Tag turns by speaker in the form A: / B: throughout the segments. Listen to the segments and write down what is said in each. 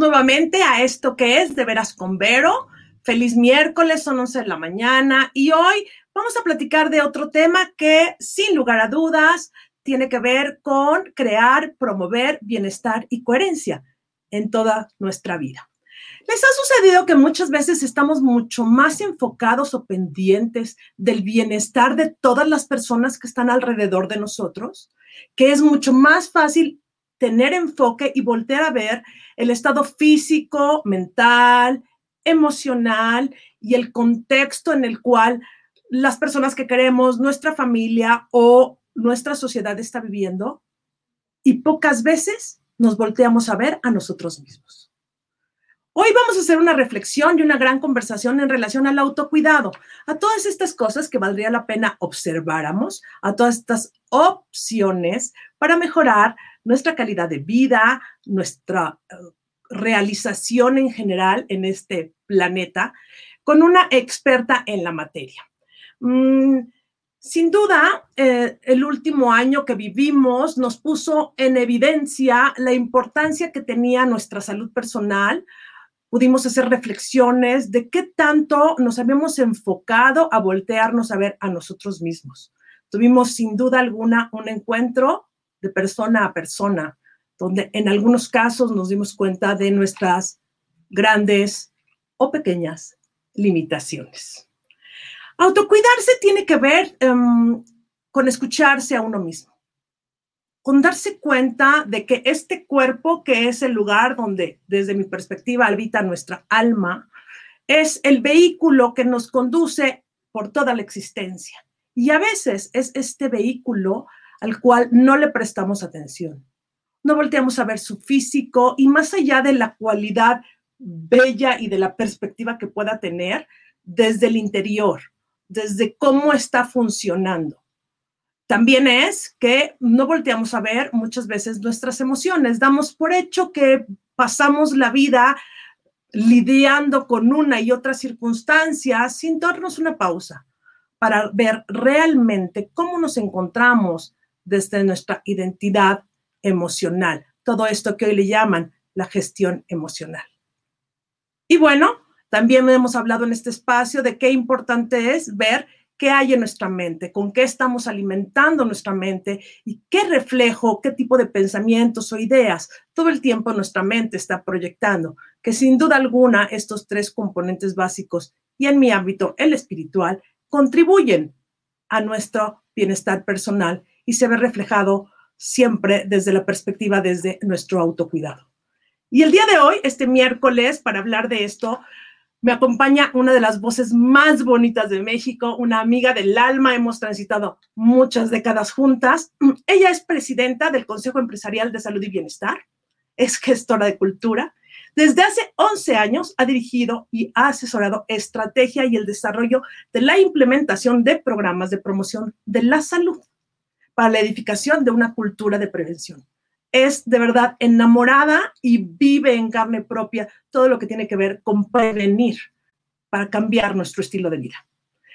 A: nuevamente a esto que es De Veras con Vero. Feliz miércoles, son 11 de la mañana y hoy vamos a platicar de otro tema que sin lugar a dudas tiene que ver con crear, promover bienestar y coherencia en toda nuestra vida. ¿Les ha sucedido que muchas veces estamos mucho más enfocados o pendientes del bienestar de todas las personas que están alrededor de nosotros? Que es mucho más fácil tener enfoque y voltear a ver el estado físico, mental, emocional y el contexto en el cual las personas que queremos, nuestra familia o nuestra sociedad está viviendo y pocas veces nos volteamos a ver a nosotros mismos. Hoy vamos a hacer una reflexión y una gran conversación en relación al autocuidado, a todas estas cosas que valdría la pena observáramos, a todas estas opciones para mejorar nuestra calidad de vida, nuestra eh, realización en general en este planeta, con una experta en la materia. Mm, sin duda, eh, el último año que vivimos nos puso en evidencia la importancia que tenía nuestra salud personal. Pudimos hacer reflexiones de qué tanto nos habíamos enfocado a voltearnos a ver a nosotros mismos. Tuvimos sin duda alguna un encuentro de persona a persona, donde en algunos casos nos dimos cuenta de nuestras grandes o pequeñas limitaciones. Autocuidarse tiene que ver em, con escucharse a uno mismo, con darse cuenta de que este cuerpo, que es el lugar donde, desde mi perspectiva, habita nuestra alma, es el vehículo que nos conduce por toda la existencia. Y a veces es este vehículo al cual no le prestamos atención. No volteamos a ver su físico y más allá de la cualidad bella y de la perspectiva que pueda tener desde el interior desde cómo está funcionando. También es que no volteamos a ver muchas veces nuestras emociones. Damos por hecho que pasamos la vida lidiando con una y otra circunstancia sin darnos una pausa para ver realmente cómo nos encontramos desde nuestra identidad emocional. Todo esto que hoy le llaman la gestión emocional. Y bueno, también hemos hablado en este espacio de qué importante es ver qué hay en nuestra mente, con qué estamos alimentando nuestra mente y qué reflejo, qué tipo de pensamientos o ideas todo el tiempo nuestra mente está proyectando, que sin duda alguna estos tres componentes básicos y en mi ámbito, el espiritual, contribuyen a nuestro bienestar personal y se ve reflejado siempre desde la perspectiva, desde nuestro autocuidado. Y el día de hoy, este miércoles, para hablar de esto, me acompaña una de las voces más bonitas de México, una amiga del alma, hemos transitado muchas décadas juntas. Ella es presidenta del Consejo Empresarial de Salud y Bienestar, es gestora de cultura. Desde hace 11 años ha dirigido y ha asesorado estrategia y el desarrollo de la implementación de programas de promoción de la salud para la edificación de una cultura de prevención es de verdad enamorada y vive en carne propia todo lo que tiene que ver con prevenir para cambiar nuestro estilo de vida.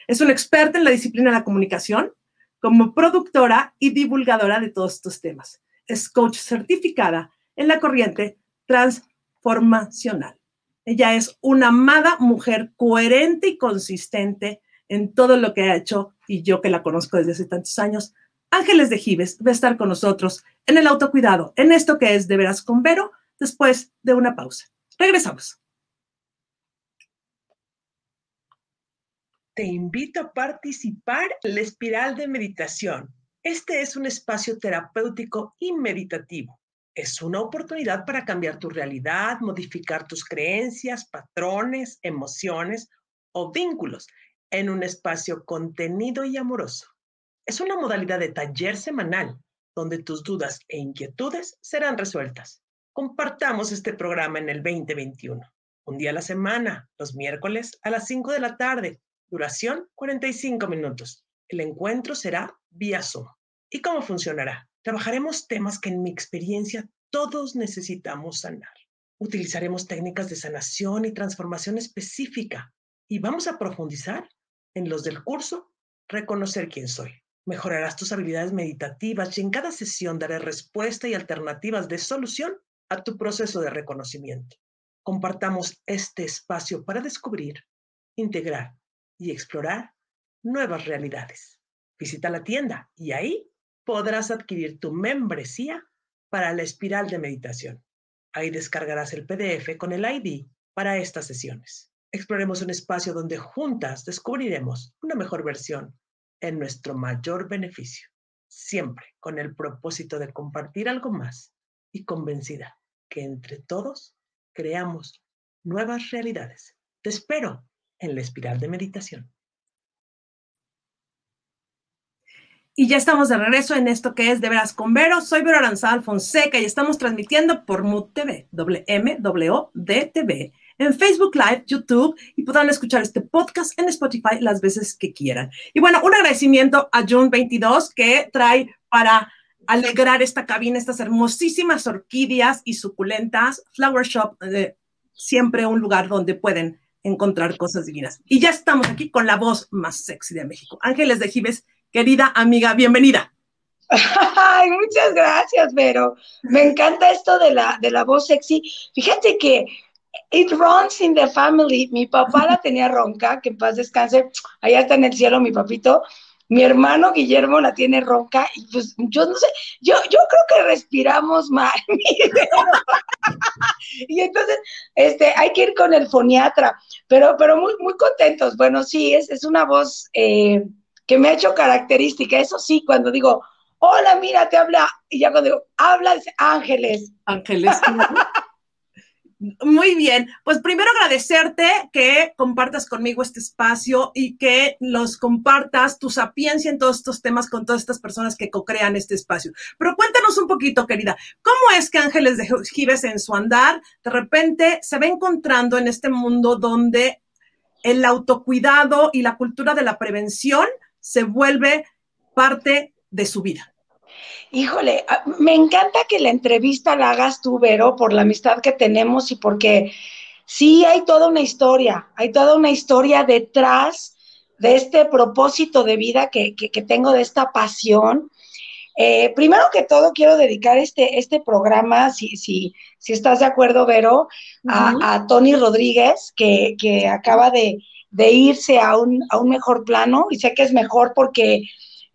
A: Es una experta en la disciplina de la comunicación como productora y divulgadora de todos estos temas. Es coach certificada en la corriente transformacional. Ella es una amada mujer coherente y consistente en todo lo que ha hecho y yo que la conozco desde hace tantos años, Ángeles de Gives va a estar con nosotros en el autocuidado, en esto que es de veras con Vero, después de una pausa. Regresamos.
B: Te invito a participar en la espiral de meditación. Este es un espacio terapéutico y meditativo. Es una oportunidad para cambiar tu realidad, modificar tus creencias, patrones, emociones o vínculos en un espacio contenido y amoroso. Es una modalidad de taller semanal donde tus dudas e inquietudes serán resueltas. Compartamos este programa en el 2021. Un día a la semana, los miércoles a las 5 de la tarde. Duración 45 minutos. El encuentro será vía Zoom. ¿Y cómo funcionará? Trabajaremos temas que en mi experiencia todos necesitamos sanar. Utilizaremos técnicas de sanación y transformación específica y vamos a profundizar en los del curso Reconocer quién soy. Mejorarás tus habilidades meditativas y en cada sesión daré respuesta y alternativas de solución a tu proceso de reconocimiento. Compartamos este espacio para descubrir, integrar y explorar nuevas realidades. Visita la tienda y ahí podrás adquirir tu membresía para la espiral de meditación. Ahí descargarás el PDF con el ID para estas sesiones. Exploremos un espacio donde juntas descubriremos una mejor versión en nuestro mayor beneficio, siempre con el propósito de compartir algo más y convencida que entre todos creamos nuevas realidades. Te espero en la espiral de meditación.
A: Y ya estamos de regreso en esto que es De Veras con Vero. Soy Vero Aranzada Fonseca y estamos transmitiendo por MUD TV, en Facebook Live, YouTube y podrán escuchar este podcast en Spotify las veces que quieran. Y bueno, un agradecimiento a June 22 que trae para alegrar esta cabina estas hermosísimas orquídeas y suculentas. Flower Shop, siempre un lugar donde pueden encontrar cosas divinas. Y ya estamos aquí con la voz más sexy de México. Ángeles de Gives Querida amiga, bienvenida.
C: Ay, muchas gracias, Vero. Me encanta esto de la, de la voz sexy. Fíjate que it runs in the family. Mi papá la tenía ronca, que en paz descanse. Allá está en el cielo mi papito. Mi hermano Guillermo la tiene ronca y pues yo no sé, yo, yo creo que respiramos mal. y entonces, este, hay que ir con el foniatra, pero, pero muy, muy contentos. Bueno, sí, es, es una voz eh, que me ha hecho característica. Eso sí, cuando digo, hola, mira, te habla, y ya cuando digo, habla, ángeles.
A: Ángeles. Muy bien, pues primero agradecerte que compartas conmigo este espacio y que los compartas tu sapiencia en todos estos temas con todas estas personas que co-crean este espacio. Pero cuéntanos un poquito, querida, ¿cómo es que Ángeles de Gives en su andar de repente se va encontrando en este mundo donde el autocuidado y la cultura de la prevención se vuelve parte de su vida.
C: Híjole, ah, me encanta que la entrevista la hagas tú, Vero, por la amistad que tenemos y porque sí hay toda una historia, hay toda una historia detrás de este propósito de vida que, tengo, de esta pasión. Eh, primero que todo, quiero dedicar este, este programa, si, si, si estás de acuerdo, Vero, a, Tony Rodríguez, que, que acaba de, de irse a un, a un mejor plano y sé que es mejor porque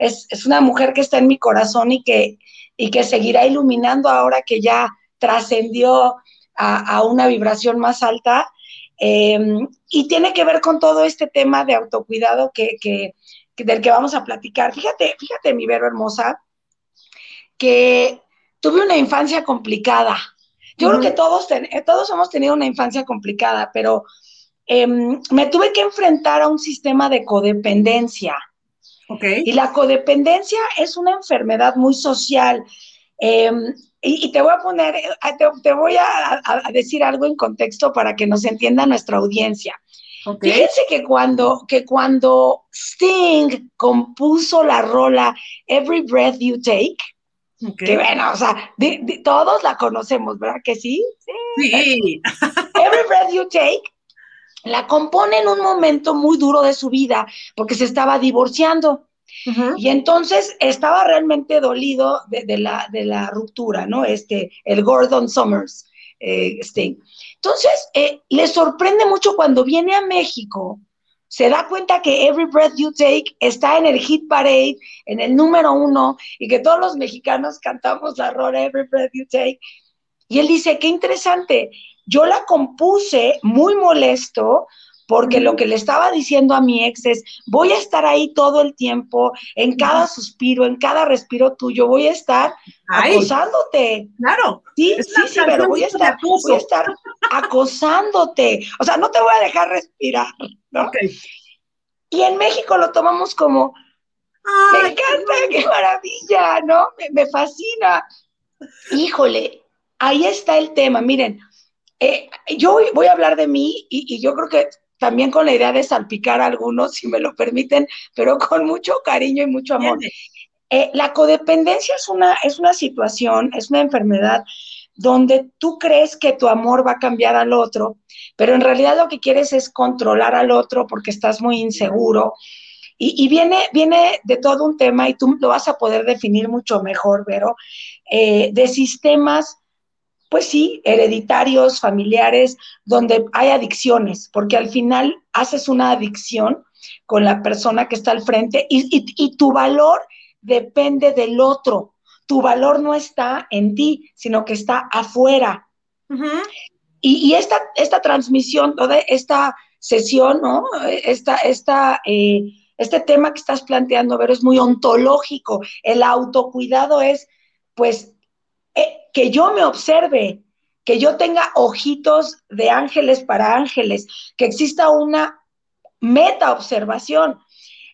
C: es, una mujer que está en mi corazón y que, y que seguirá iluminando ahora que ya trascendió a, una vibración más alta. Em, y tiene que ver con todo este tema de autocuidado que, que, del que vamos a platicar. Fíjate, fíjate, mi Vero hermosa, que tuve una infancia complicada. Yo creo que todos, todos hemos tenido una infancia complicada, pero Em, me tuve que enfrentar a un sistema de codependencia. Okay. Y la codependencia es una enfermedad muy social. Em, y, te voy a poner, eh, te, voy a, decir algo en contexto para que nos entienda nuestra audiencia. Fíjense que cuando, que cuando Sting compuso la rola Every Breath You Take, que bueno, o sea, todos la conocemos, ¿verdad que sí?
A: Sí.
C: Every Breath You Take la compone en un momento muy duro de su vida porque se estaba divorciando. Y entonces estaba realmente dolido de, la, de la ruptura, ¿no? Este, el Gordon Summers. Eh, este. Entonces, eh, le sorprende mucho cuando viene a México, se da cuenta que Every Breath You Take está en el hit parade, en el número uno, y que todos los mexicanos cantamos la rola Every Breath You Take. Y él dice, qué interesante, yo la compuse muy molesto porque lo que le estaba diciendo a mi ex es, voy a estar ahí todo el tiempo, en cada suspiro, en cada respiro tuyo, voy a estar acosándote.
A: Claro.
C: Sí, sí, sí, pero voy a, estar, voy a estar acosándote. O sea, no te voy a dejar respirar, ¿no? Y en México lo tomamos como, me encanta, qué maravilla, ¿no? Me, me fascina. Híjole, ahí está el tema. Miren, eh, yo voy a hablar de mí y, yo creo que también con la idea de salpicar a algunos, si me lo permiten, pero con mucho cariño y mucho amor. Eh, la codependencia es una, es una situación, es una enfermedad donde tú crees que tu amor va a cambiar al otro, pero en realidad lo que quieres es controlar al otro porque estás muy inseguro. Y, viene, viene de todo un tema, y tú lo vas a poder definir mucho mejor, pero eh, de sistemas pues sí, hereditarios, familiares, donde hay adicciones, porque al final haces una adicción con la persona que está al frente y, tu valor depende del otro. Tu valor no está en ti, sino que está afuera. y, esta, esta transmisión, toda esta sesión, ¿no? Esta, esta, eh, este tema que estás planteando, ver, es muy ontológico. El autocuidado es, pues, eh, que yo me observe, que yo tenga ojitos de ángeles para ángeles, que exista una meta observación.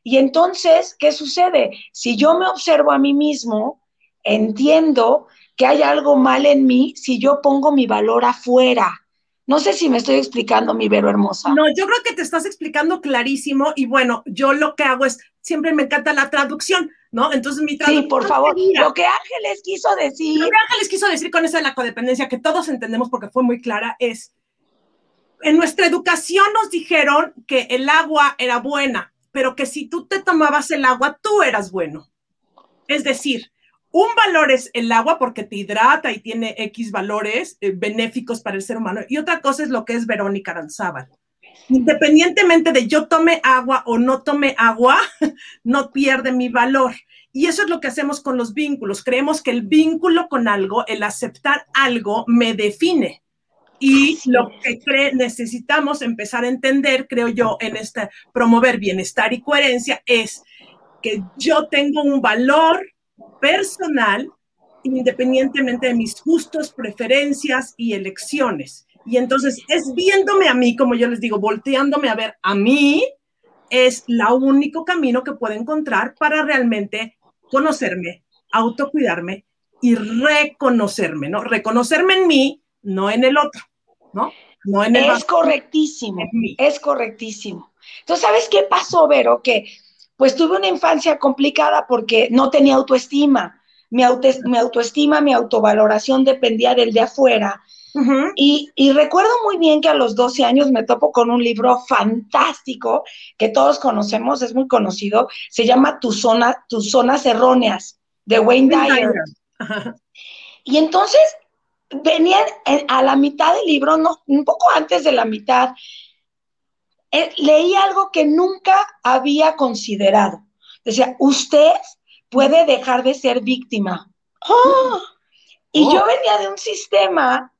C: Y entonces, ¿qué sucede? Si yo me observo a mí mismo, entiendo que hay algo mal en mí si yo pongo mi valor afuera. No sé si me estoy explicando, mi Vero hermosa.
A: No, yo creo que te estás explicando clarísimo y bueno, yo lo que hago es, siempre me encanta la traducción, ¿no? Entonces mi traducción...
C: Sí, por favor, lo que Ángeles quiso decir...
A: Lo que Ángeles quiso decir con eso de la codependencia, que todos entendemos porque fue muy clara, es, en nuestra educación nos dijeron que el agua era buena, pero que si tú te tomabas el agua, tú eras bueno. Es decir, un valor es el agua porque te hidrata y tiene X valores eh, benéficos para el ser humano. Y otra cosa es lo que es Verónica Aranzábal. Independientemente de yo tome agua o no tome agua, no pierde mi valor. Y eso es lo que hacemos con los vínculos. Creemos que el vínculo con algo, el aceptar algo, me define. Y lo que necesitamos empezar a entender, creo yo, en este promover bienestar y coherencia es que yo tengo un valor personal independientemente de mis gustos, preferencias y elecciones. Y entonces es viéndome a mí, como yo les digo, volteándome a ver a mí, es la único camino que puedo encontrar para realmente conocerme, autocuidarme y reconocerme, ¿no? Reconocerme en mí, no en el otro, ¿no? No en
C: el Es correctísimo, es correctísimo. Entonces, ¿sabes qué pasó, Vero? Que pues tuve una infancia complicada porque no tenía autoestima. Mi, autoestima, mi autovaloración dependía del de afuera. Y, recuerdo muy bien que a los 12 años me topo con un libro fantástico que todos conocemos, es muy conocido, se llama Tu zona, Tus zonas erróneas, de Wayne Dyer. Y entonces venían a la mitad del libro, no, un poco antes de la mitad, eh, leí algo que nunca había considerado. Decía, usted puede dejar de ser víctima. ¡Ah! Y yo oh. venía de un sistema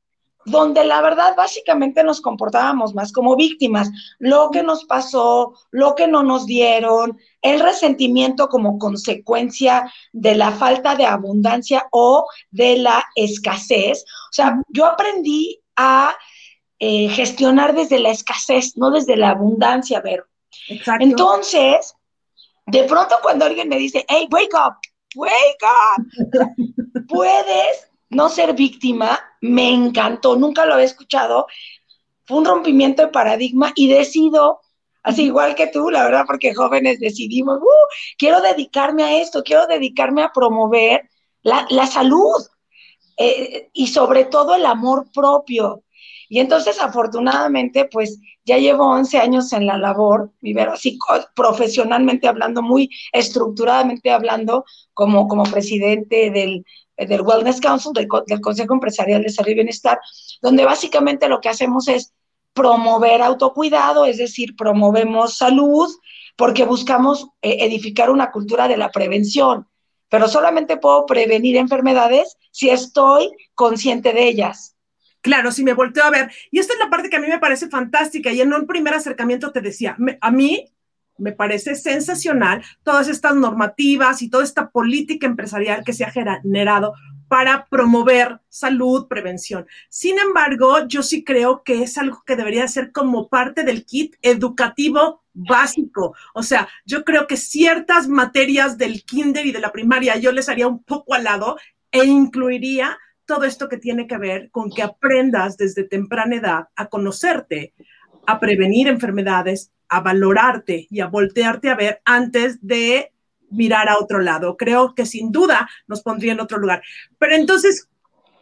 C: donde la verdad básicamente nos comportábamos más como víctimas. Lo que nos pasó, lo que no nos dieron, el resentimiento como consecuencia de la falta de abundancia o de la escasez. O sea, yo aprendí a eh, gestionar desde la escasez, no desde la abundancia, Vero. Exacto. Entonces, de pronto cuando alguien me dice, hey, wake up, wake up, puedes no ser víctima, me encantó, nunca lo había escuchado, fue un rompimiento de paradigma y decido, así igual que tú, la verdad, porque jóvenes decidimos, uh, quiero dedicarme a esto, quiero dedicarme a promover la, salud eh, y sobre todo el amor propio. Y entonces, afortunadamente, pues ya llevo 11 años en la labor, vivero así profesionalmente hablando, muy estructuradamente hablando, como, como presidente del, del Wellness Council, del, Consejo Empresarial de Salud y Bienestar, donde básicamente lo que hacemos es promover autocuidado, es decir, promovemos salud, porque buscamos eh, edificar una cultura de la prevención, pero solamente puedo prevenir enfermedades si estoy consciente de ellas.
A: Claro, si me volteo a ver. Y esta es la parte que a mí me parece fantástica. Y en un primer acercamiento te decía, a mí me parece sensacional todas estas normativas y toda esta política empresarial que se ha generado para promover salud, prevención. Sin embargo, yo sí creo que es algo que debería ser como parte del kit educativo básico. O sea, yo creo que ciertas materias del kinder y de la primaria yo les haría un poco al lado e incluiría todo esto que tiene que ver con que aprendas desde temprana edad a conocerte, a prevenir enfermedades, a valorarte y a voltearte a ver antes de mirar a otro lado. Creo que sin duda nos pondría en otro lugar. Pero entonces,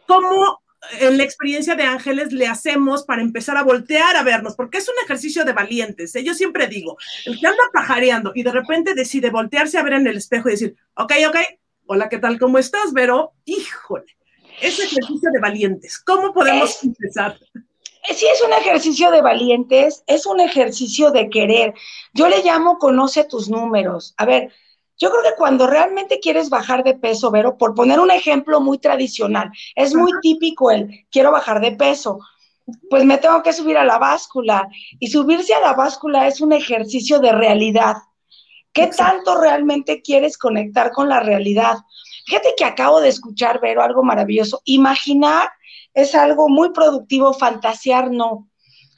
A: ¿cómo en la experiencia de Ángeles le hacemos para empezar a voltear a vernos? Porque es un ejercicio de valientes. ¿eh? Yo siempre digo, el que anda pajareando y de repente decide voltearse a ver en el espejo y decir, ok, ok, hola, ¿qué tal? ¿Cómo estás, Vero? Híjole, ese ejercicio de valientes. ¿Cómo podemos empezar?
C: Sí, es un ejercicio de valientes, es un ejercicio de querer. Yo le llamo conoce tus números. A ver, yo creo que cuando realmente quieres bajar de peso, Vero, por poner un ejemplo muy tradicional, es muy típico el quiero bajar de peso, pues me tengo que subir a la báscula. Y subirse a la báscula es un ejercicio de realidad. ¿Qué tanto realmente quieres conectar con la realidad? Fíjate que acabo de escuchar, Vero, algo maravilloso. Imaginar es algo muy productivo, fantasear no.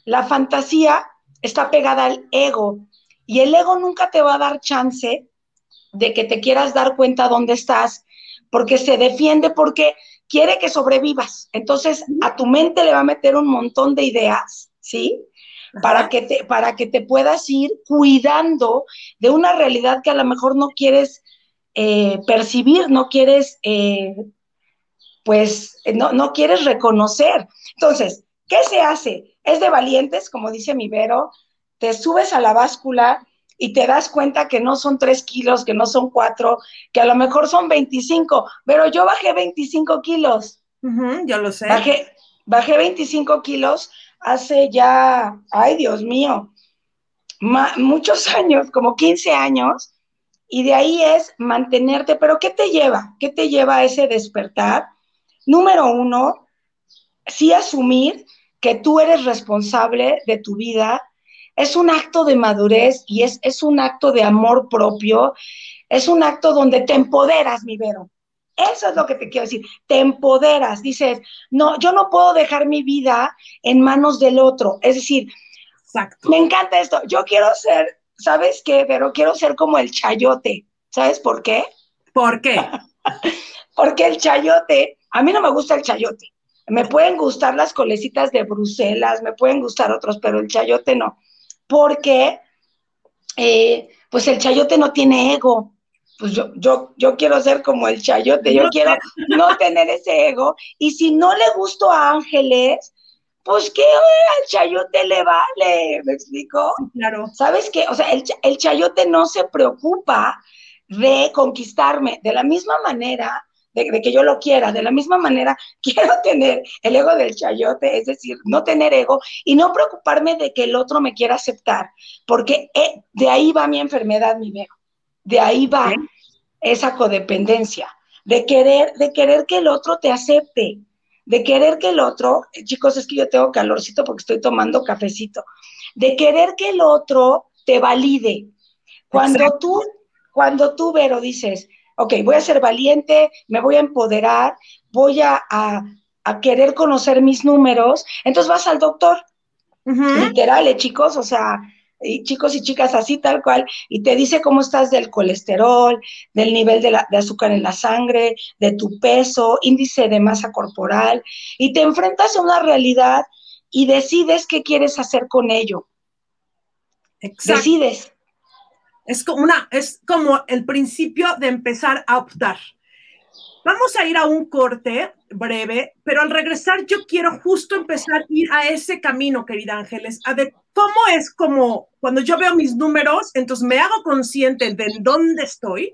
C: La fantasía está pegada al ego y el ego nunca te va a dar chance de que te quieras dar cuenta dónde estás, porque se defiende, porque quiere que sobrevivas. Entonces, a tu mente le va a meter un montón de ideas, ¿sí? Para que, te, para que te puedas ir cuidando de una realidad que a lo mejor no quieres eh, percibir, no quieres, eh, pues, no, no quieres reconocer. Entonces, ¿qué se hace? Es de valientes, como dice mi Vero, te subes a la báscula y te das cuenta que no son tres kilos, que no son cuatro, que a lo mejor son 25, pero yo bajé 25 kilos.
A: yo lo sé.
C: Bajé, bajé 25 kilos hace ya, ay Dios mío, muchos años, como 15 años, y de ahí es mantenerte, pero ¿qué te lleva? ¿Qué te lleva a ese despertar? Número uno, sí asumir que tú eres responsable de tu vida, es un acto de madurez y es, es un acto de amor propio, es un acto donde te empoderas, mi Vero. Eso es lo que te quiero decir, te empoderas, dices, no, yo no puedo dejar mi vida en manos del otro, es decir, me encanta esto, yo quiero ser, ¿sabes qué? Pero quiero ser como el chayote, ¿sabes por qué?
A: ¿Por qué?
C: Porque el chayote, a mí no me gusta el chayote, me pueden gustar las colecitas de Bruselas, me pueden gustar otros, pero el chayote no porque eh, pues el chayote no tiene ego. Pues yo, yo, yo quiero ser como el chayote, yo quiero no tener ese ego. Y si no le gusto a Ángeles, pues que al chayote le vale, ¿me explico?
A: Claro.
C: ¿Sabes qué? O sea, el, el chayote no se preocupa de conquistarme de la misma manera de, que yo lo quiera. De la misma manera, quiero tener el ego del chayote, es decir, no tener ego y no preocuparme de que el otro me quiera aceptar, porque eh, de ahí va mi enfermedad, mi viejo. De ahí va esa codependencia, de querer, de querer que el otro te acepte, de querer que el otro, eh, chicos, es que yo tengo calorcito porque estoy tomando cafecito, de querer que el otro te valide. Cuando tú, cuando tú, Vero, dices, ok, voy a ser valiente, me voy a empoderar, voy a, querer conocer mis números, entonces vas al doctor, literal, ¿eh, chicos, o sea, chicos y chicas así tal cual, y te dice cómo estás del colesterol, del nivel de, de, azúcar en la sangre, de tu peso, índice de masa corporal, y te enfrentas a una realidad y decides qué quieres hacer con ello. Exacto. Decides.
A: Es como, una, es como el principio de empezar a optar. Vamos a ir a un corte breve, pero al regresar yo quiero justo empezar a ir a ese camino, querida Ángeles, a ver cómo es como cuando yo veo mis números, entonces me hago consciente de dónde estoy,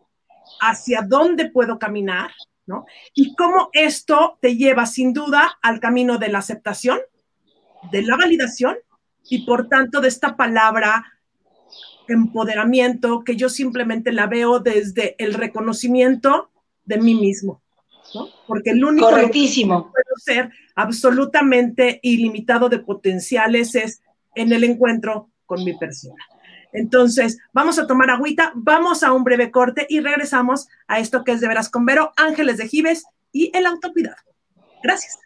A: hacia dónde puedo caminar, ¿no? Y cómo esto te lleva sin duda al camino de la aceptación, de la validación y por tanto de esta palabra empoderamiento que yo simplemente la veo desde el reconocimiento de mí mismo, ¿no? Porque el único
C: Correctísimo.
A: que puedo ser absolutamente ilimitado de potenciales es en el encuentro con mi persona. Entonces, vamos a tomar agüita, vamos a un breve corte y regresamos a esto que es de veras con Vero, Ángeles de Gives y el autocuidado. Gracias.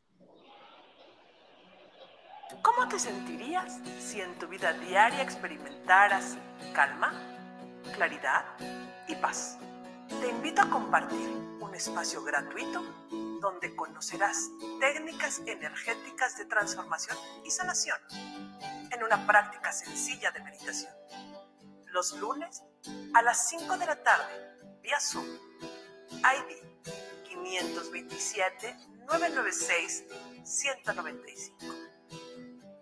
D: ¿Cómo te sentirías si en tu vida diaria experimentaras calma, claridad y paz? Te invito a compartir un espacio gratuito donde conocerás técnicas energéticas de transformación y sanación en una práctica sencilla de meditación. Los lunes a las 5 de la tarde, vía Zoom, ID 527 996 195.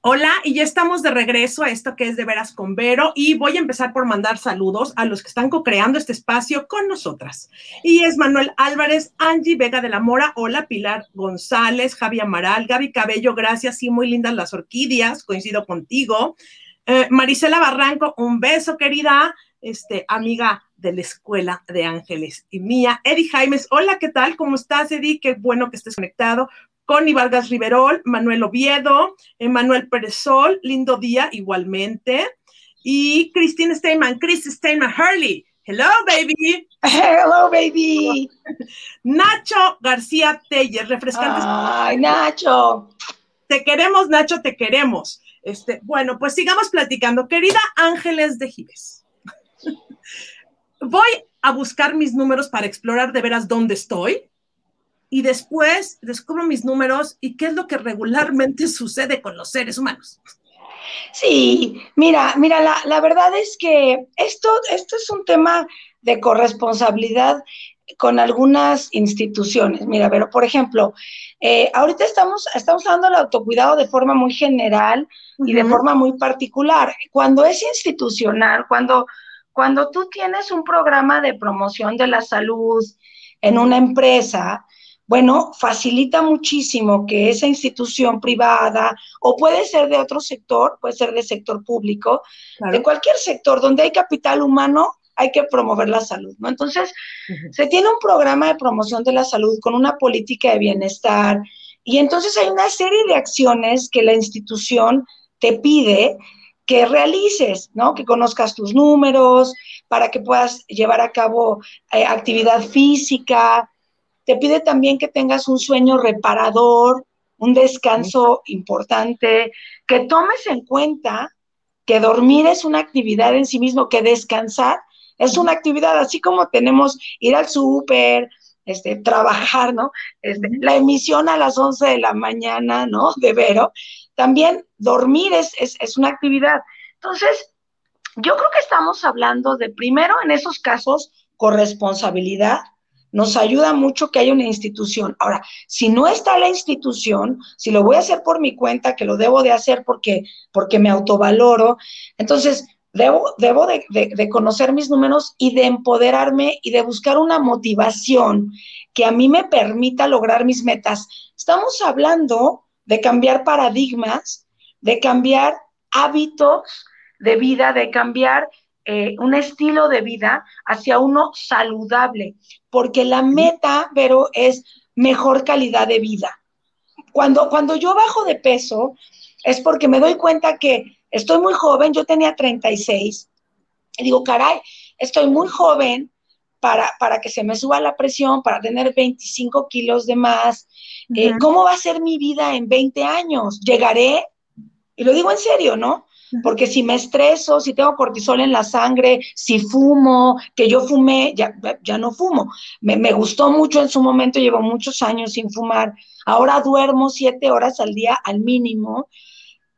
A: Hola, y ya estamos de regreso a esto que es de veras con Vero y voy a empezar por mandar saludos a los que están co-creando este espacio con nosotras. Y es Manuel Álvarez, Angie Vega de la Mora, hola Pilar González, Javi Amaral, Gaby Cabello, gracias, sí, muy lindas las orquídeas, coincido contigo. Eh, Marisela Barranco, un beso querida, este, amiga de la Escuela de Ángeles y mía. Eddie Jaimes, hola, ¿qué tal? ¿Cómo estás, Eddie? Qué bueno que estés conectado. Connie Vargas Riverol, Manuel Oviedo, Emanuel Perezol, lindo día igualmente. Y Christine Steinman, Chris Steinman Hurley. Hello, baby.
C: Hello, baby.
A: Nacho García Teller, refrescante.
C: Ay, Nacho.
A: Te queremos, Nacho, te queremos. Este, bueno, pues sigamos platicando. Querida Ángeles de Gives, voy a buscar mis números para explorar de veras dónde estoy y después descubro mis números y qué es lo que regularmente sucede con los seres humanos.
C: Sí, mira, mira, la, la verdad es que esto, esto es un tema de corresponsabilidad con algunas instituciones. Mira, pero por ejemplo, eh, ahorita estamos, estamos hablando del autocuidado de forma muy general y de forma muy particular. Cuando es institucional, cuando, cuando tú tienes un programa de promoción de la salud en una empresa, bueno, facilita muchísimo que esa institución privada, o puede ser de otro sector, puede ser de sector público, de cualquier sector donde hay capital humano, hay que promover la salud, ¿no? Entonces, se tiene un programa de promoción de la salud con una política de bienestar y entonces hay una serie de acciones que la institución te pide que realices, ¿no? Que conozcas tus números para que puedas llevar a cabo eh, actividad física, te pide también que tengas un sueño reparador, un descanso importante, que tomes en cuenta que dormir es una actividad en sí mismo, que descansar es una actividad, así como tenemos ir al súper, este, trabajar, ¿no? Este, la emisión a las 11 de la mañana, ¿no? De Vero, también dormir es, es una actividad. Entonces, yo creo que estamos hablando de, primero, en esos casos, corresponsabilidad, nos ayuda mucho que haya una institución. Ahora, si no está la institución, si lo voy a hacer por mi cuenta, que lo debo de hacer porque, porque me autovaloro, entonces debo, debo de, de conocer mis números y de empoderarme y de buscar una motivación que a mí me permita lograr mis metas. Estamos hablando de cambiar paradigmas, de cambiar hábitos de vida, de cambiar eh, un estilo de vida hacia uno saludable, porque la meta, pero es mejor calidad de vida. Cuando, cuando yo bajo de peso, es porque me doy cuenta que estoy muy joven, yo tenía 36, y digo, caray, estoy muy joven para, para que se me suba la presión, para tener 25 kilos de más. Eh, ¿Cómo va a ser mi vida en 20 años? ¿Llegaré? Y lo digo en serio, ¿no? Porque si me estreso, si tengo cortisol en la sangre, si fumo, que yo fumé, ya, ya no fumo. Me, me, gustó mucho en su momento, llevo muchos años sin fumar. Ahora duermo siete horas al día al mínimo.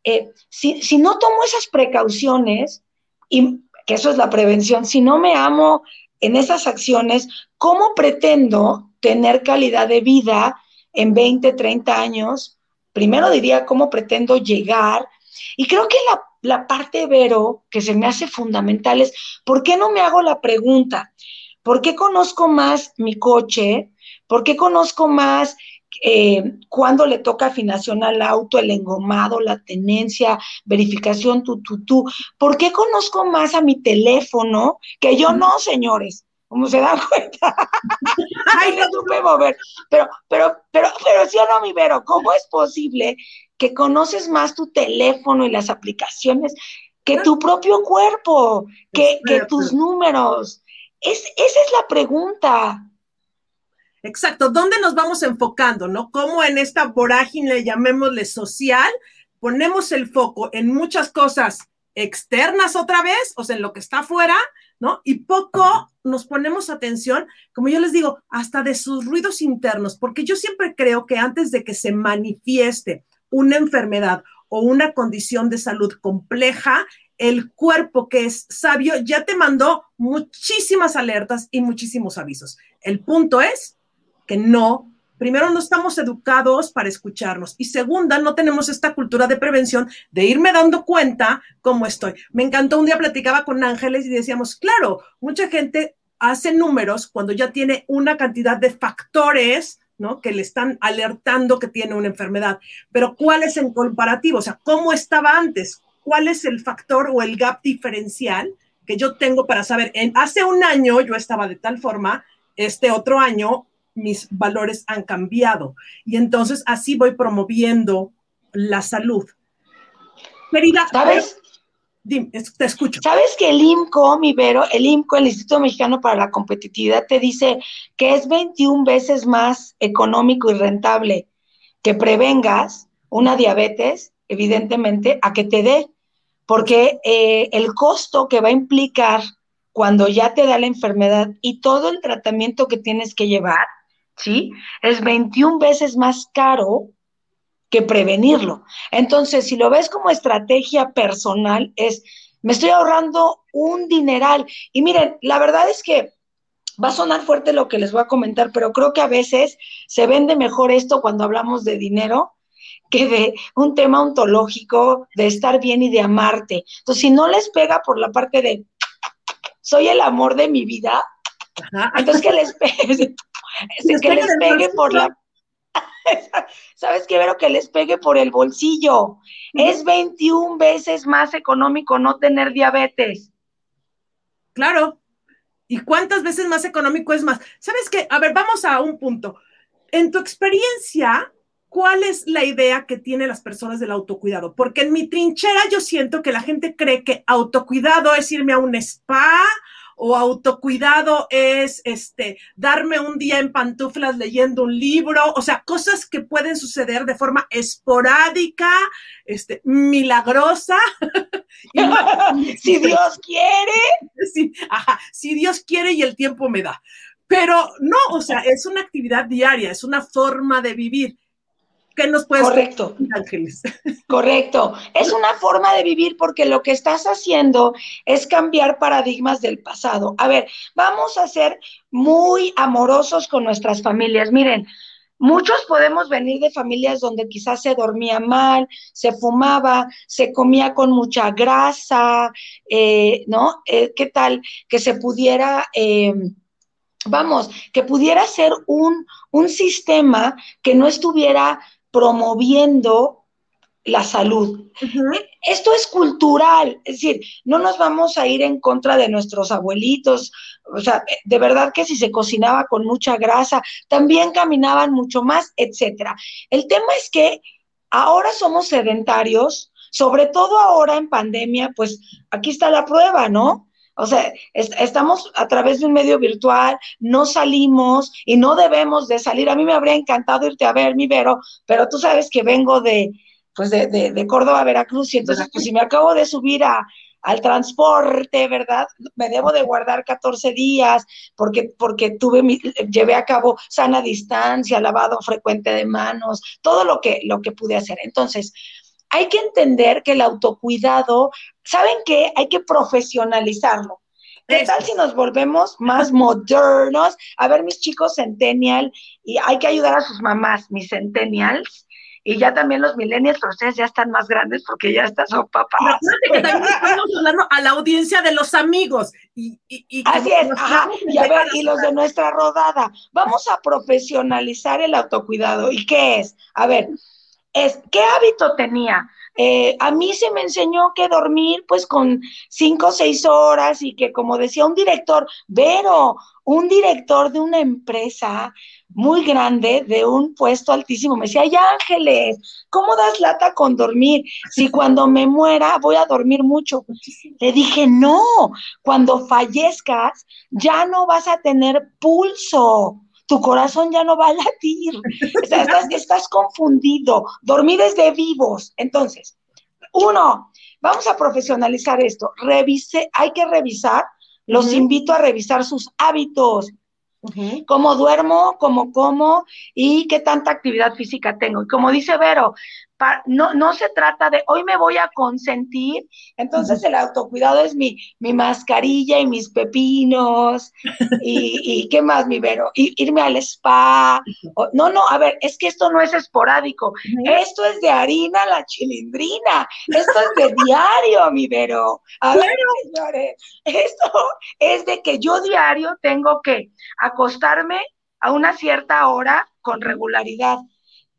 C: Eh, si, si no tomo esas precauciones, y que eso es la prevención, si no me amo en esas acciones, ¿cómo pretendo tener calidad de vida en 20, 30 años? Primero diría, ¿cómo pretendo llegar? Y creo que la la parte, Vero, que se me hace fundamental es, ¿por qué no me hago la pregunta? ¿Por qué conozco más mi coche? ¿Por qué conozco más eh, cuando le toca afinación al auto, el engomado, la tenencia, verificación, tu, tu, tu? ¿Por qué conozco más a mi teléfono que yo no, señores? ¿Cómo se dan cuenta? Ay, no supe mover. Pero, pero, pero, pero sí o no, mi Vero, ¿cómo es posible que conoces más tu teléfono y las aplicaciones que tu propio cuerpo, que, tus números. Es, esa es la pregunta.
A: Exacto, ¿dónde nos vamos enfocando, no? ¿Cómo en esta vorágine, llamémosle social, ponemos el foco en muchas cosas externas otra vez, o sea, en lo que está afuera, ¿no? Y poco nos ponemos atención, como yo les digo, hasta de sus ruidos internos, porque yo siempre creo que antes de que se manifieste una enfermedad o una condición de salud compleja, el cuerpo que es sabio ya te mandó muchísimas alertas y muchísimos avisos. El punto es que no, primero no estamos educados para escucharnos y segunda, no tenemos esta cultura de prevención de irme dando cuenta cómo estoy. Me encantó, un día platicaba con Ángeles y decíamos, claro, mucha gente hace números cuando ya tiene una cantidad de factores ¿no? Que le están alertando que tiene una enfermedad. Pero ¿cuál es el comparativo? O sea, ¿cómo estaba antes? cuál es el factor o el gap diferencial que yo tengo para saber, en, hace un año yo estaba de tal forma, este otro año mis valores han cambiado. Y entonces así voy promoviendo la salud. Querida,
C: ¿sabes?
A: Dime, te escucho.
C: ¿Sabes que el IMCO, mi Vero, el IMCO, el Instituto Mexicano para la Competitividad, te dice que es 21 veces más económico y rentable que prevengas una diabetes evidentemente, a que te dé, porque eh, el costo que va a implicar cuando ya te da la enfermedad y todo el tratamiento que tienes que llevar, ¿sí? Es 21 veces más caro que prevenirlo. Entonces, si lo ves como estrategia personal, es, me estoy ahorrando un dineral. Y miren, la verdad es que va a sonar fuerte lo que les voy a comentar, pero creo que a veces se vende mejor esto cuando hablamos de dinero que de un tema ontológico, de estar bien y de amarte. Entonces, si no les pega por la parte de soy el amor de mi vida, entonces que les pegue, que les pegue por la ¿Sabes qué, Vero? Que les pegue por el bolsillo. Es 21 veces más económico no tener diabetes.
A: Claro. ¿Y cuántas veces más económico es más? ¿Sabes qué? A ver, vamos a un punto. En tu experiencia, ¿cuál es la idea que tienen las personas del autocuidado? Porque en mi trinchera yo siento que la gente cree que autocuidado es irme a un spa o autocuidado es este darme un día en pantuflas leyendo un libro, o sea, cosas que pueden suceder de forma esporádica, este milagrosa.
C: si Dios quiere.
A: Sí, ajá, si Dios quiere y el tiempo me da. Pero no, o sea, es una actividad diaria, es una forma de vivir. ¿Qué nos puedes
C: Correcto.
A: decir, Ángeles?
C: Correcto. Es una forma de vivir porque lo que estás haciendo es cambiar paradigmas del pasado. A ver, vamos a ser muy amorosos con nuestras familias. Miren, Muchos podemos venir de familias donde quizás se dormía mal, se fumaba, se comía con mucha grasa, eh, ¿no? Eh, ¿Qué tal que se pudiera eh, vamos, que pudiera ser un, un, sistema que no estuviera promoviendo la salud. Esto es cultural, es decir, no nos vamos a ir en contra de nuestros abuelitos, o sea, de verdad que si se cocinaba con mucha grasa, también caminaban mucho más, etcétera. El tema es que ahora somos sedentarios, sobre todo ahora en pandemia, pues aquí está la prueba, ¿no? O sea, estamos a través de un medio virtual, no salimos y no debemos de salir. A mí me habría encantado irte a ver, mi Vero, pero tú sabes que vengo de, pues de, de, Córdoba Veracruz y entonces, pues si me acabo de subir a, al transporte, ¿verdad? Me debo de guardar 14 días porque, porque tuve mi, llevé a cabo sana distancia, lavado frecuente de manos, todo lo que, lo que pude hacer. Entonces, hay que entender que el autocuidado, ¿saben qué? Hay que profesionalizarlo. ¿Qué tal si nos volvemos más modernos? A ver, mis chicos centennial, y hay que ayudar a sus mamás, mis centennials, y ya también los millennials, pero ustedes ya están más grandes porque ya están son papás.
A: que también estamos hablando a la audiencia de los amigos. Y,
C: Así es, ajá. Y a ver, y los de nuestra rodada. Vamos a profesionalizar el autocuidado. ¿Y qué es? A ver, es, ¿qué hábito tenía? Eh, a mí se me enseñó que dormir pues con cinco o seis horas y que como decía un director, Vero, un director de una empresa muy grande, de un puesto altísimo, me decía, ay Ángeles, ¿cómo das lata con dormir? Si cuando me muera voy a dormir mucho. Le dije, no, cuando fallezcas ya no vas a tener pulso tu corazón ya no va a latir. estás, estás confundido. Dormir es de vivos. Entonces, uno, vamos a profesionalizar esto. Revise, hay que revisar, los invito a revisar sus hábitos. Cómo duermo, cómo como y qué tanta actividad física tengo. Y como dice Vero, no, no se trata de hoy me voy a consentir, entonces el autocuidado es mi, mi mascarilla y mis pepinos y, qué más, mi Vero, irme al spa. no, no, a ver, es que esto no es esporádico, esto es de harina la chilindrina, esto es de diario, mi Vero. A ver, señores, esto es de que yo diario tengo que acostarme a una cierta hora con regularidad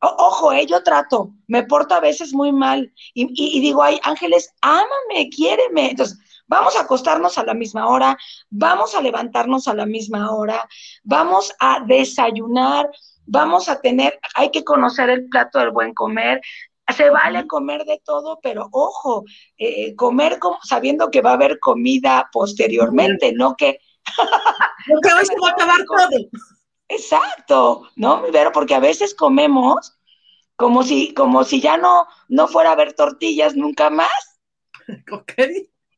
C: ojo, eh, yo trato, me porto a veces muy mal y, digo, ay, Ángeles, ámame, quiéreme. Entonces, vamos a acostarnos a la misma hora, vamos a levantarnos a la misma hora, vamos a desayunar, vamos a tener, hay que conocer el plato del buen comer. Se vale comer de todo, pero ojo, eh, comer como, sabiendo que va a haber comida posteriormente, no que...
A: no que hoy se va a acabar todo.
C: Exacto, ¿no? Pero porque a veces comemos como si, como si ya no, no fuera a haber tortillas nunca más.
A: Ok.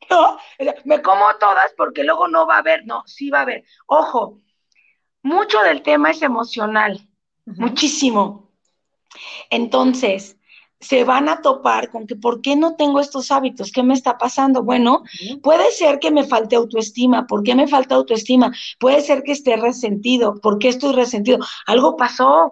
C: No, me como todas porque luego no va a haber, no, sí va a haber. Ojo, mucho del tema es emocional, muchísimo. Entonces, se van a topar con que, ¿por qué no tengo estos hábitos? ¿Qué me está pasando? Bueno, puede ser que me falte autoestima. ¿Por qué me falta autoestima? Puede ser que esté resentido. ¿Por qué estoy resentido? Algo pasó.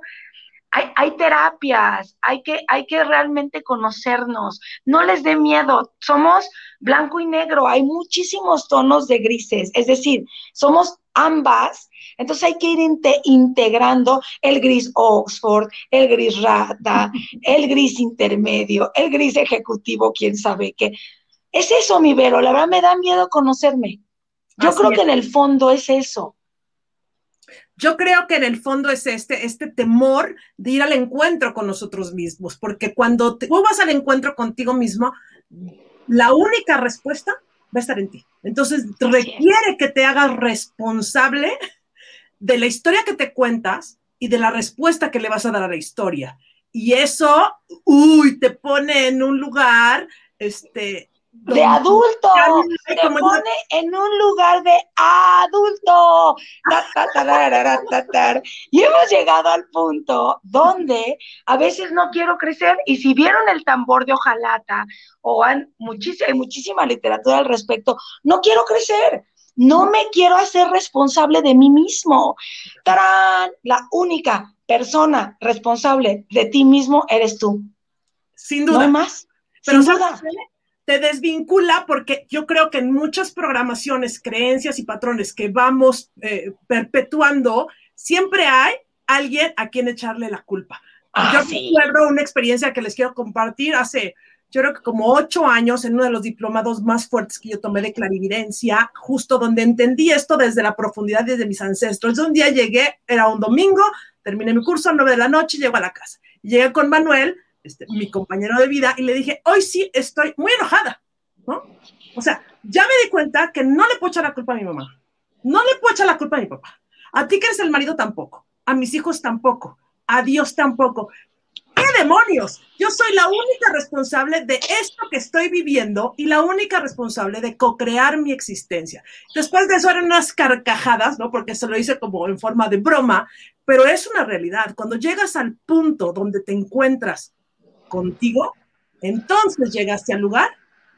C: Hay, hay, terapias, hay que, hay que realmente conocernos. No les dé miedo. Somos blanco y negro. Hay muchísimos tonos de grises. Es decir, somos ambas entonces hay que ir integrando el gris Oxford, el gris rata, el gris intermedio, el gris ejecutivo, quién sabe qué. Es eso, mi Vero, la verdad me da miedo conocerme. Yo creo que en el fondo es eso.
A: Yo creo que en el fondo es este, este temor de ir al encuentro con nosotros mismos, porque cuando tú vas al encuentro contigo mismo, la única respuesta va a estar en ti. Entonces requiere que te hagas responsable de la historia que te cuentas y de la respuesta que le vas a dar a la historia. Y eso, uy, te pone en un lugar, este...
C: De adulto, te pone en un lugar de adulto. Y hemos llegado al punto donde a veces no quiero crecer y si vieron el tambor de hojalata o han muchísima, hay muchísima literatura al respecto, no quiero crecer no me quiero hacer responsable de mí mismo. ¡Tarán! La única persona responsable de ti mismo eres tú.
A: Sin duda.
C: No más.
A: Pero Sin duda. Te desvincula porque yo creo que en muchas programaciones, creencias y patrones que vamos eh, perpetuando, siempre hay alguien a quien echarle la culpa.
C: Ah,
A: yo recuerdo una experiencia que les quiero compartir hace yo creo que como ocho años en uno de los diplomados más fuertes que yo tomé de clarividencia, justo donde entendí esto desde la profundidad desde mis ancestros. un día llegué, era un domingo, terminé mi curso a nueve de la noche, llego a la casa. Llegué con Manuel, este, mi compañero de vida, y le dije, hoy sí estoy muy enojada, ¿no? O sea, ya me di cuenta que no le puedo echar la culpa a mi mamá, no le puedo echar la culpa a mi papá, a ti que eres el marido tampoco, a mis hijos tampoco, a Dios tampoco. ¿Qué demonios? Yo soy la única responsable de esto que estoy viviendo y la única responsable de co-crear mi existencia. Después de eso eran unas carcajadas, ¿no? Porque se lo hice como en forma de broma, pero es una realidad. Cuando llegas al punto donde te encuentras contigo, entonces llegaste al lugar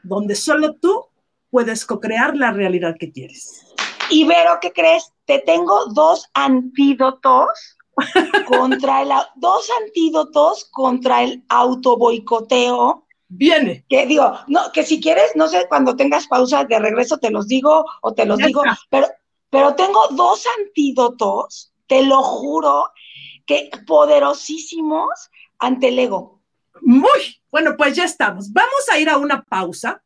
A: donde solo tú puedes co-crear la realidad que quieres.
C: Y Vero, ¿qué crees? Te tengo dos antídotos contra el, dos antídotos contra el autoboicoteo.
A: Viene.
C: Que digo, no, que si quieres, no sé, cuando tengas pausa de regreso te los digo o te los digo, pero, pero tengo dos antídotos, te lo juro, que poderosísimos ante el ego.
A: Muy bueno, pues ya estamos. Vamos a ir a una pausa.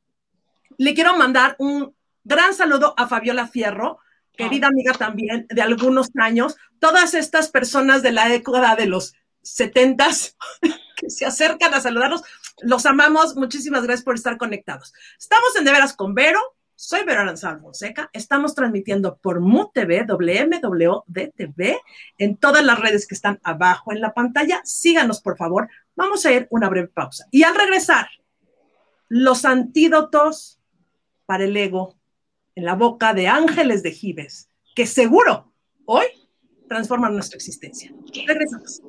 A: Le quiero mandar un gran saludo a Fabiola Fierro, querida amiga también de algunos años, todas estas personas de la década de los setentas que se acercan a saludarnos, los amamos, muchísimas gracias por estar conectados. Estamos en De Veras con Vero, soy Aranzal Fonseca, estamos transmitiendo por MUTV, WMWDTV, en todas las redes que están abajo en la pantalla. Síganos, por favor. Vamos a ir una breve pausa. Y al regresar, los antídotos para el ego en la boca de ángeles de Gives, que seguro hoy transforman nuestra existencia. Regresamos.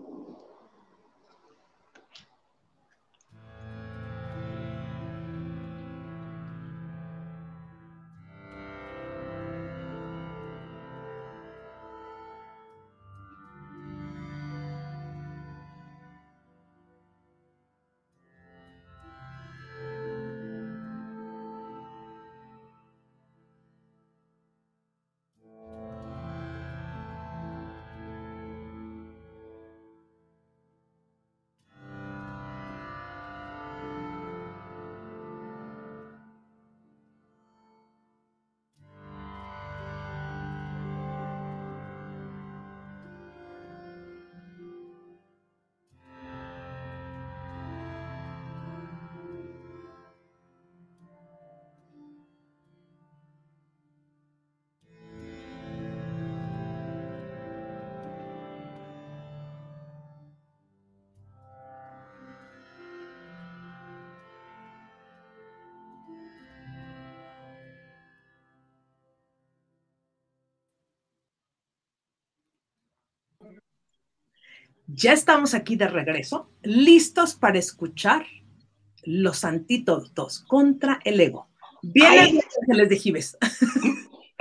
A: Ya estamos aquí de regreso, listos para escuchar los antídotos contra el ego. Vienen ángeles de.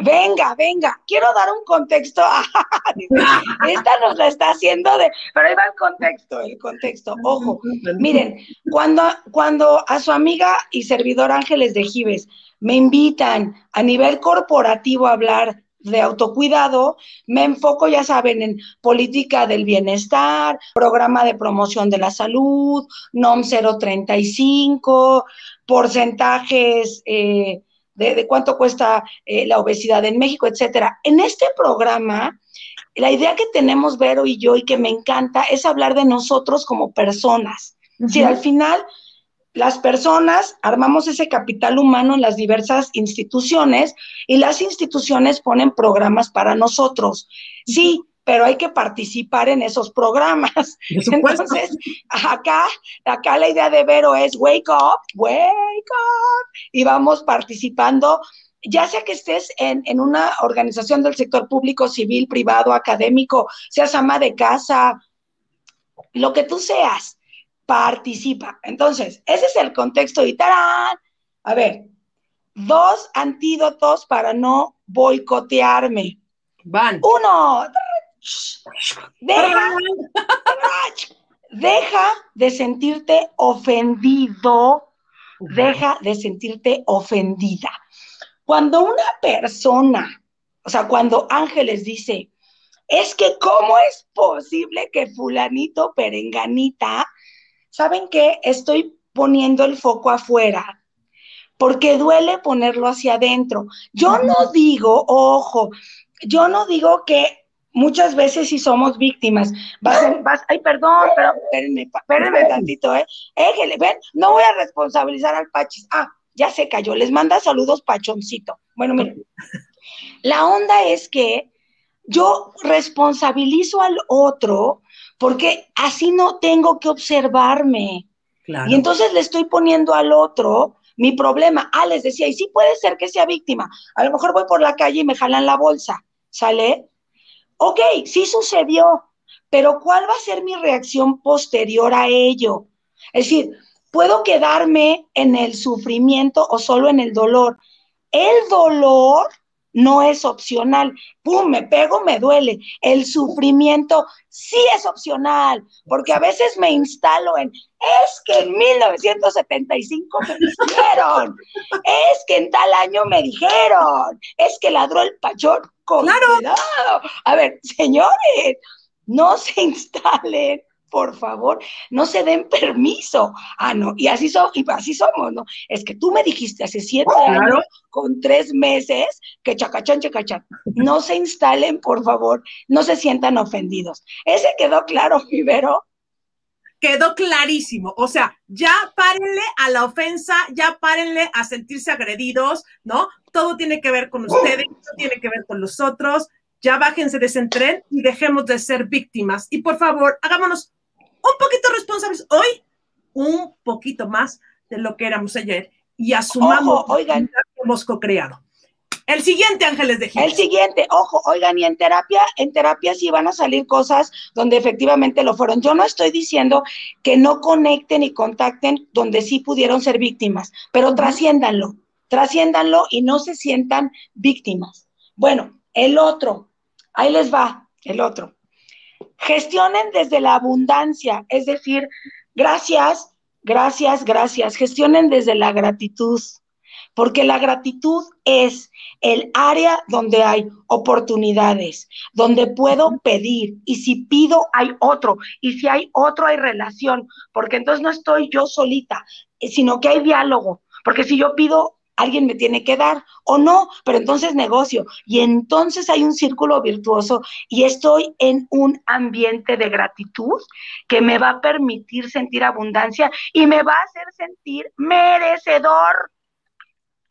C: Venga, venga, quiero dar un contexto. Esta nos la está haciendo de, pero ahí va el contexto, el contexto. Ojo, miren, cuando, cuando a su amiga y servidor Ángeles de Gives me invitan a nivel corporativo a hablar de autocuidado, me enfoco, ya saben, en política del bienestar, programa de promoción de la salud, NOM 035, porcentajes eh, de, cuánto cuesta eh, la obesidad en México, etcétera. En este programa, la idea que tenemos Vero y yo y que me encanta es hablar de nosotros como personas. Si al final las personas armamos ese capital humano en las diversas instituciones y las instituciones ponen programas para nosotros. Sí, pero hay que participar en esos programas. Entonces, acá, acá la idea de Vero es wake up, wake up, y vamos participando, ya sea que estés en, en una organización del sector público, civil, privado, académico, seas ama de casa, lo que tú seas, participa. Entonces, ese es el contexto y ¡tarán! A ver, dos antídotos para no boicotearme.
A: Van.
C: Uno. Deja, deja de sentirte ofendido. Deja de sentirte ofendida. Cuando una persona, o sea, cuando Ángeles dice, es que cómo es posible que fulanito perenganita ¿saben qué? Estoy poniendo el foco afuera porque duele ponerlo hacia adentro. Yo no digo, ojo, yo no digo que muchas veces si somos víctimas, vas, vas, ay, perdón, pero espérenme, espérenme tantito, ¿eh? Éjele, ven, no voy a responsabilizar al Pachis. Ah, ya se cayó, les manda saludos Pachoncito. Bueno, miren, la onda es que yo responsabilizo al otro porque así no tengo que observarme. Y entonces le estoy poniendo al otro mi problema. Ah, les decía, y sí puede ser que sea víctima. A lo mejor voy por la calle y me jalan la bolsa, ¿sale? Ok, sí sucedió, pero ¿cuál va a ser mi reacción posterior a ello? Es decir, puedo quedarme en el sufrimiento o solo en el dolor. El dolor no es opcional. ¡Pum! Me pego, me duele. El sufrimiento sí es opcional, porque a veces me instalo en, es que en 1975 me dijeron, es que en tal año me dijeron, es que ladró el pachón ¡Claro! A ver, señores, no se instalen por favor, no se den permiso. Ah, no, y así, so, y así somos, ¿no? Es que tú me dijiste hace siete años, con tres meses, que chacachán, chacachán. No se instalen, por favor, no se sientan ofendidos. ¿Ese quedó claro, Vivero?
A: Quedó clarísimo. O sea, ya párenle a la ofensa, ya párenle a sentirse agredidos, ¿no? Todo tiene que ver con ustedes, todo tiene que ver con los otros. Ya bájense de ese tren y dejemos de ser víctimas. Y por favor, hagámonos un poquito responsables. Hoy, un poquito más de lo que éramos ayer y asumamos
C: Ojo, oigan.
A: que hemos co-creado. El siguiente, Ángeles de Gil.
C: El siguiente, ojo, oigan, y en terapia, en terapia sí van a salir cosas donde efectivamente lo fueron. Yo no estoy diciendo que no conecten y contacten donde sí pudieron ser víctimas, pero trasciéndanlo, trasciéndanlo y no se sientan víctimas. Bueno, el otro, ahí les va, el otro. Gestionen desde la abundancia, es decir, gracias, gracias, gracias. Gestionen desde la gratitud, porque la gratitud es el área donde hay oportunidades, donde puedo pedir y si pido hay otro y si hay otro hay relación, porque entonces no estoy yo solita, sino que hay diálogo, porque si yo pido alguien me tiene que dar o no, pero entonces negocio y entonces hay un círculo virtuoso y estoy en un ambiente de gratitud que me va a permitir sentir abundancia y me va a hacer sentir merecedor.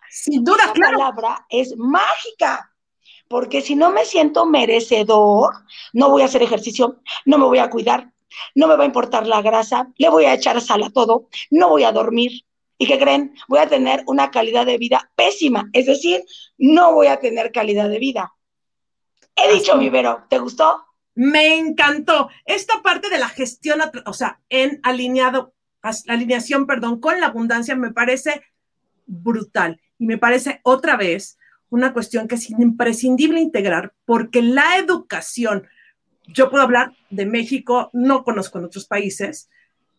A: Sin duda, claro.
C: palabra es mágica. Porque si no me siento merecedor, no voy a hacer ejercicio, no me voy a cuidar, no me va a importar la grasa, le voy a echar sal a todo, no voy a dormir. ¿Y qué creen? Voy a tener una calidad de vida pésima, es decir, no voy a tener calidad de vida. He dicho,
A: Así.
C: mi Vero, ¿te gustó?
A: Me encantó esta parte de la gestión, o sea, en alineado, alineación, perdón, con la abundancia me parece brutal y me parece otra vez una cuestión que es imprescindible integrar porque la educación, yo puedo hablar de México, no conozco en otros países,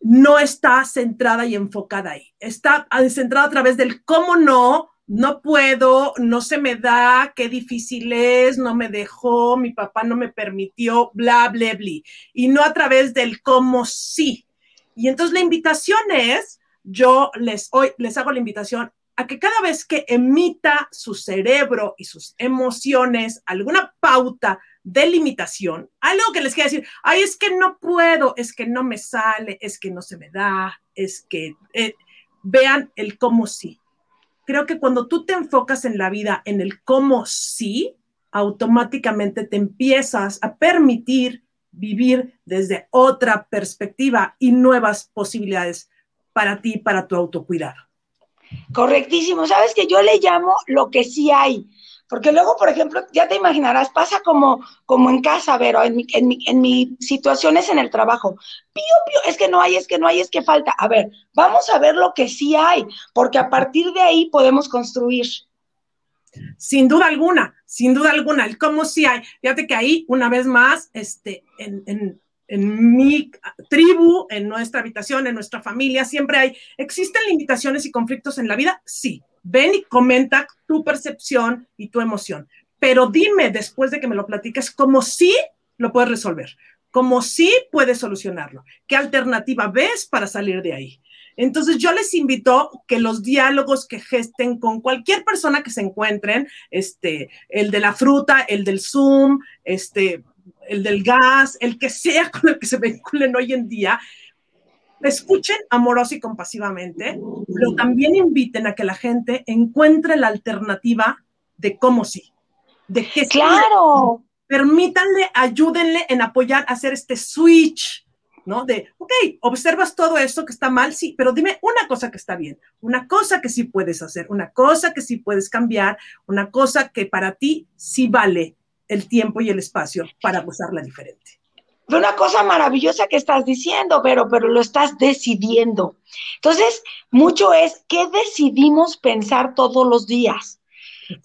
A: no está centrada y enfocada ahí. Está centrada a través del cómo no, no puedo, no se me da, qué difícil es, no me dejó, mi papá no me permitió, bla, bla, bla. Y no a través del cómo sí. Y entonces la invitación es, yo les, hoy les hago la invitación a que cada vez que emita su cerebro y sus emociones alguna pauta de limitación, algo que les quiera decir, ay, es que no puedo, es que no me sale, es que no se me da, es que eh, vean el cómo sí. Creo que cuando tú te enfocas en la vida en el cómo sí, automáticamente te empiezas a permitir vivir desde otra perspectiva y nuevas posibilidades para ti, para tu autocuidado.
C: Correctísimo. Sabes que yo le llamo lo que sí hay. Porque luego, por ejemplo, ya te imaginarás, pasa como, como en casa, Vero, en mi, en, mi, en mi situaciones en el trabajo. Pío, pío, es que no hay, es que no hay, es que falta. A ver, vamos a ver lo que sí hay, porque a partir de ahí podemos construir.
A: Sin duda alguna, sin duda alguna, el cómo sí hay. Fíjate que ahí, una vez más, este, en, en mi tribu, en nuestra habitación, en nuestra familia, siempre hay, ¿existen limitaciones y conflictos en la vida? Sí. Ven y comenta tu percepción y tu emoción. Pero dime después de que me lo platiques cómo sí lo puedes resolver, cómo sí puedes solucionarlo, qué alternativa ves para salir de ahí. Entonces yo les invito que los diálogos que gesten con cualquier persona que se encuentren, este, el de la fruta, el del Zoom, este, el del gas, el que sea con el que se vinculen hoy en día, escuchen amoroso y compasivamente, pero también inviten a que la gente encuentre la alternativa de cómo sí, de qué sí.
C: Claro.
A: Permítanle, ayúdenle en apoyar a hacer este switch, ¿no? De, ok, observas todo esto que está mal, sí, pero dime una cosa que está bien, una cosa que sí puedes hacer, una cosa que sí puedes cambiar, una cosa que para ti sí vale el tiempo y el espacio para usarla diferente
C: una cosa maravillosa que estás diciendo, pero, pero lo estás decidiendo. Entonces, mucho es qué decidimos pensar todos los días.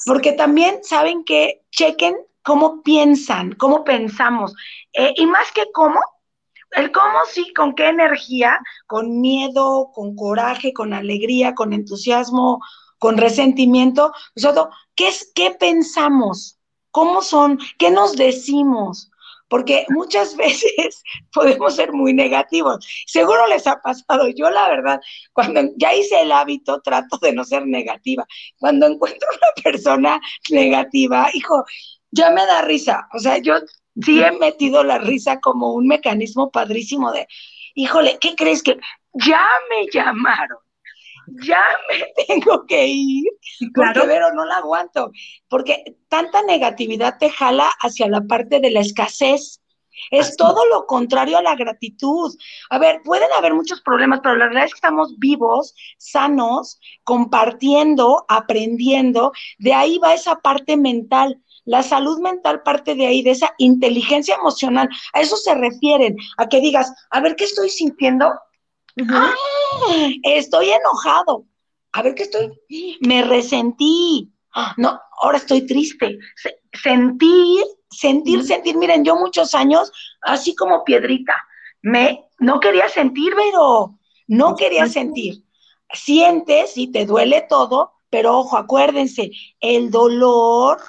C: Porque también saben que chequen cómo piensan, cómo pensamos. Eh, y más que cómo, el cómo sí, con qué energía, con miedo, con coraje, con alegría, con entusiasmo, con resentimiento. Nosotros, ¿qué, es, ¿qué pensamos? ¿Cómo son? ¿Qué nos decimos? porque muchas veces podemos ser muy negativos. Seguro les ha pasado. Yo, la verdad, cuando ya hice el hábito, trato de no ser negativa. Cuando encuentro una persona negativa, hijo, ya me da risa. O sea, yo sí he metido la risa como un mecanismo padrísimo de, híjole, ¿qué crees que ya me llamaron? Ya me tengo que ir, claro. porque Vero no la aguanto, porque tanta negatividad te jala hacia la parte de la escasez, Es todo lo contrario a la gratitud. A ver, pueden haber muchos problemas, pero la realidad es que estamos vivos, sanos, compartiendo, aprendiendo. De ahí va esa parte mental. La salud mental parte de ahí, de esa inteligencia emocional. A eso se refieren, a que digas, a ver, ¿qué estoy sintiendo? Ah, estoy enojado. A ver, ¿qué estoy? Me resentí. No, ahora estoy triste. Sentir sentir, sentir. Miren, yo muchos años, así como piedrita, me, no quería sentir, pero no quería sentir. Sientes y te duele todo, pero ojo, acuérdense, el dolor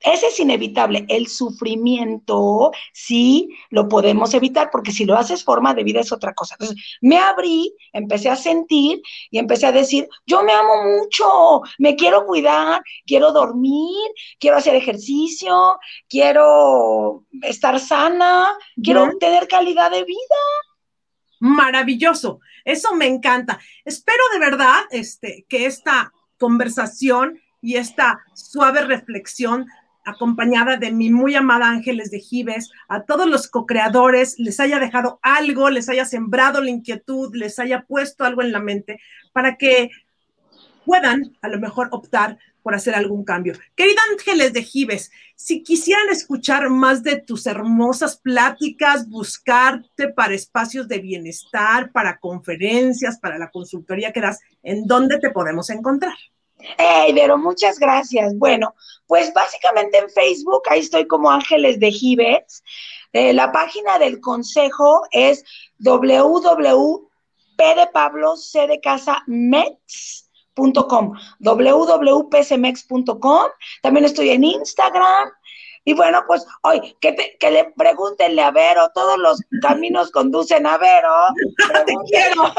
C: ese es inevitable. El sufrimiento sí lo podemos evitar porque si lo haces forma de vida es otra cosa. Entonces, me abrí, empecé a sentir y empecé a decir, yo me amo mucho, me quiero cuidar, quiero dormir, quiero hacer ejercicio, quiero estar sana, quiero tener calidad de vida.
A: Maravilloso, eso me encanta. Espero de verdad este, que esta conversación y esta suave reflexión acompañada de mi muy amada Ángeles de Gives, a todos los co-creadores, les haya dejado algo, les haya sembrado la inquietud, les haya puesto algo en la mente para que puedan a lo mejor optar por hacer algún cambio. Querida Ángeles de Gives, si quisieran escuchar más de tus hermosas pláticas, buscarte para espacios de bienestar, para conferencias, para la consultoría que das, ¿en dónde te podemos encontrar?
C: Hey, Vero, muchas gracias. Bueno, pues básicamente en Facebook, ahí estoy como Ángeles de Gives. Eh, la página del consejo es www.p de. También estoy en Instagram, y bueno, pues hoy que, que le pregúntenle a Vero, todos los caminos conducen a Vero.
A: Te quiero.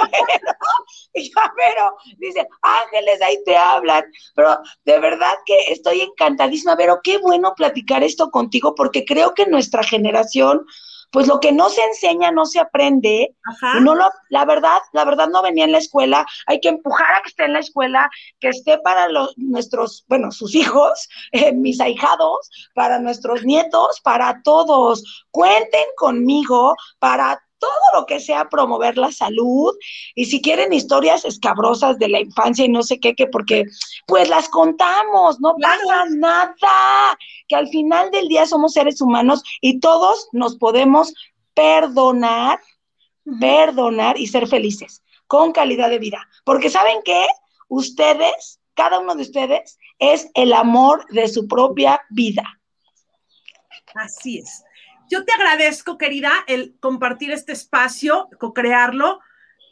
C: Y a Vero dice, ángeles, ahí te hablan. Pero de verdad que estoy encantadísima, Vero. Qué bueno platicar esto contigo porque creo que nuestra generación pues lo que no se enseña no se aprende. No lo, la verdad, la verdad no venía en la escuela. Hay que empujar a que esté en la escuela, que esté para los, nuestros, bueno, sus hijos, eh, mis ahijados, para nuestros nietos, para todos. Cuenten conmigo para todo lo que sea promover la salud y si quieren historias escabrosas de la infancia y no sé qué, que porque pues las contamos, no pasa nada, que al final del día somos seres humanos y todos nos podemos perdonar, perdonar y ser felices con calidad de vida, porque saben que ustedes, cada uno de ustedes es el amor de su propia vida.
A: Así es. Yo te agradezco, querida, el compartir este espacio, co-crearlo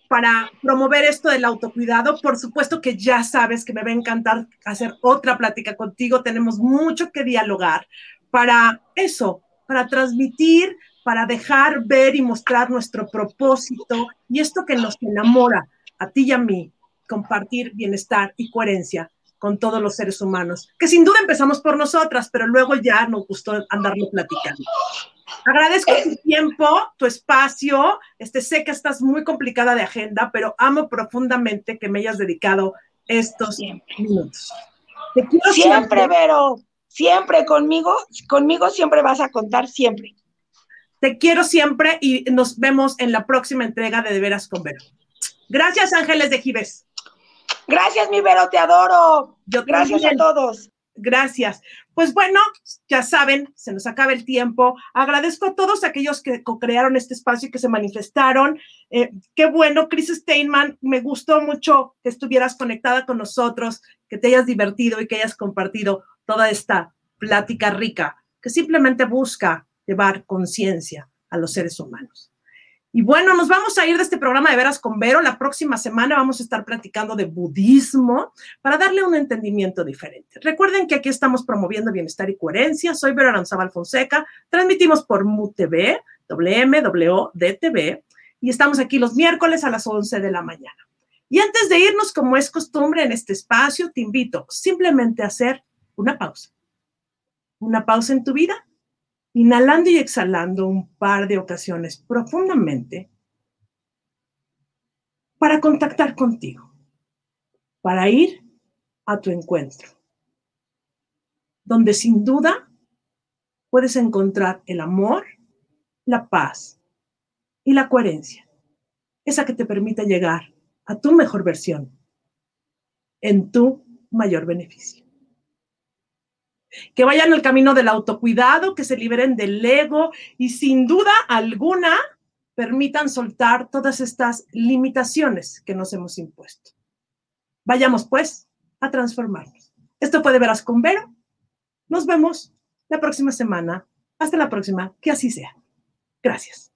A: para promover esto del autocuidado. Por supuesto que ya sabes que me va a encantar hacer otra plática contigo. Tenemos mucho que dialogar para eso, para transmitir, para dejar ver y mostrar nuestro propósito y esto que nos enamora a ti y a mí, compartir bienestar y coherencia con todos los seres humanos, que sin duda empezamos por nosotras, pero luego ya nos gustó andarlo platicando. Agradezco tu tiempo, tu espacio. Este, sé que estás muy complicada de agenda, pero amo profundamente que me hayas dedicado estos minutos.
C: siempre, siempre, Vero. Siempre conmigo, conmigo siempre vas a contar, siempre.
A: Te quiero siempre y nos vemos en la próxima entrega de De Veras con Vero. Gracias, Ángeles de Gives.
C: Gracias, mi Vero, te adoro. Yo Gracias a todos.
A: Gracias. Pues bueno, ya saben, se nos acaba el tiempo. Agradezco a todos aquellos que crearon este espacio y que se manifestaron. Eh, qué bueno, Chris Steinman, me gustó mucho que estuvieras conectada con nosotros, que te hayas divertido y que hayas compartido toda esta plática rica que simplemente busca llevar conciencia a los seres humanos. Y bueno, nos vamos a ir de este programa de Veras con Vero. La próxima semana vamos a estar platicando de budismo para darle un entendimiento diferente. Recuerden que aquí estamos promoviendo bienestar y coherencia. Soy Vero Aranzabal Fonseca. Transmitimos por MUTV, WMWDTV, y estamos aquí los miércoles a las 11 de la mañana. Y antes de irnos, como es costumbre en este espacio, te invito simplemente a hacer una pausa. Una pausa en tu vida inhalando y exhalando un par de ocasiones profundamente para contactar contigo, para ir a tu encuentro, donde sin duda puedes encontrar el amor la paz y la coherencia, esa que te permita llegar a tu mejor versión en tu mayor beneficio. Que vayan al camino del autocuidado, que se liberen del ego y sin duda alguna permitan soltar todas estas limitaciones que nos hemos impuesto. Vayamos pues a transformarnos. Esto puede Veras con Vero. Nos vemos la próxima semana. Hasta la próxima. Que así sea. Gracias.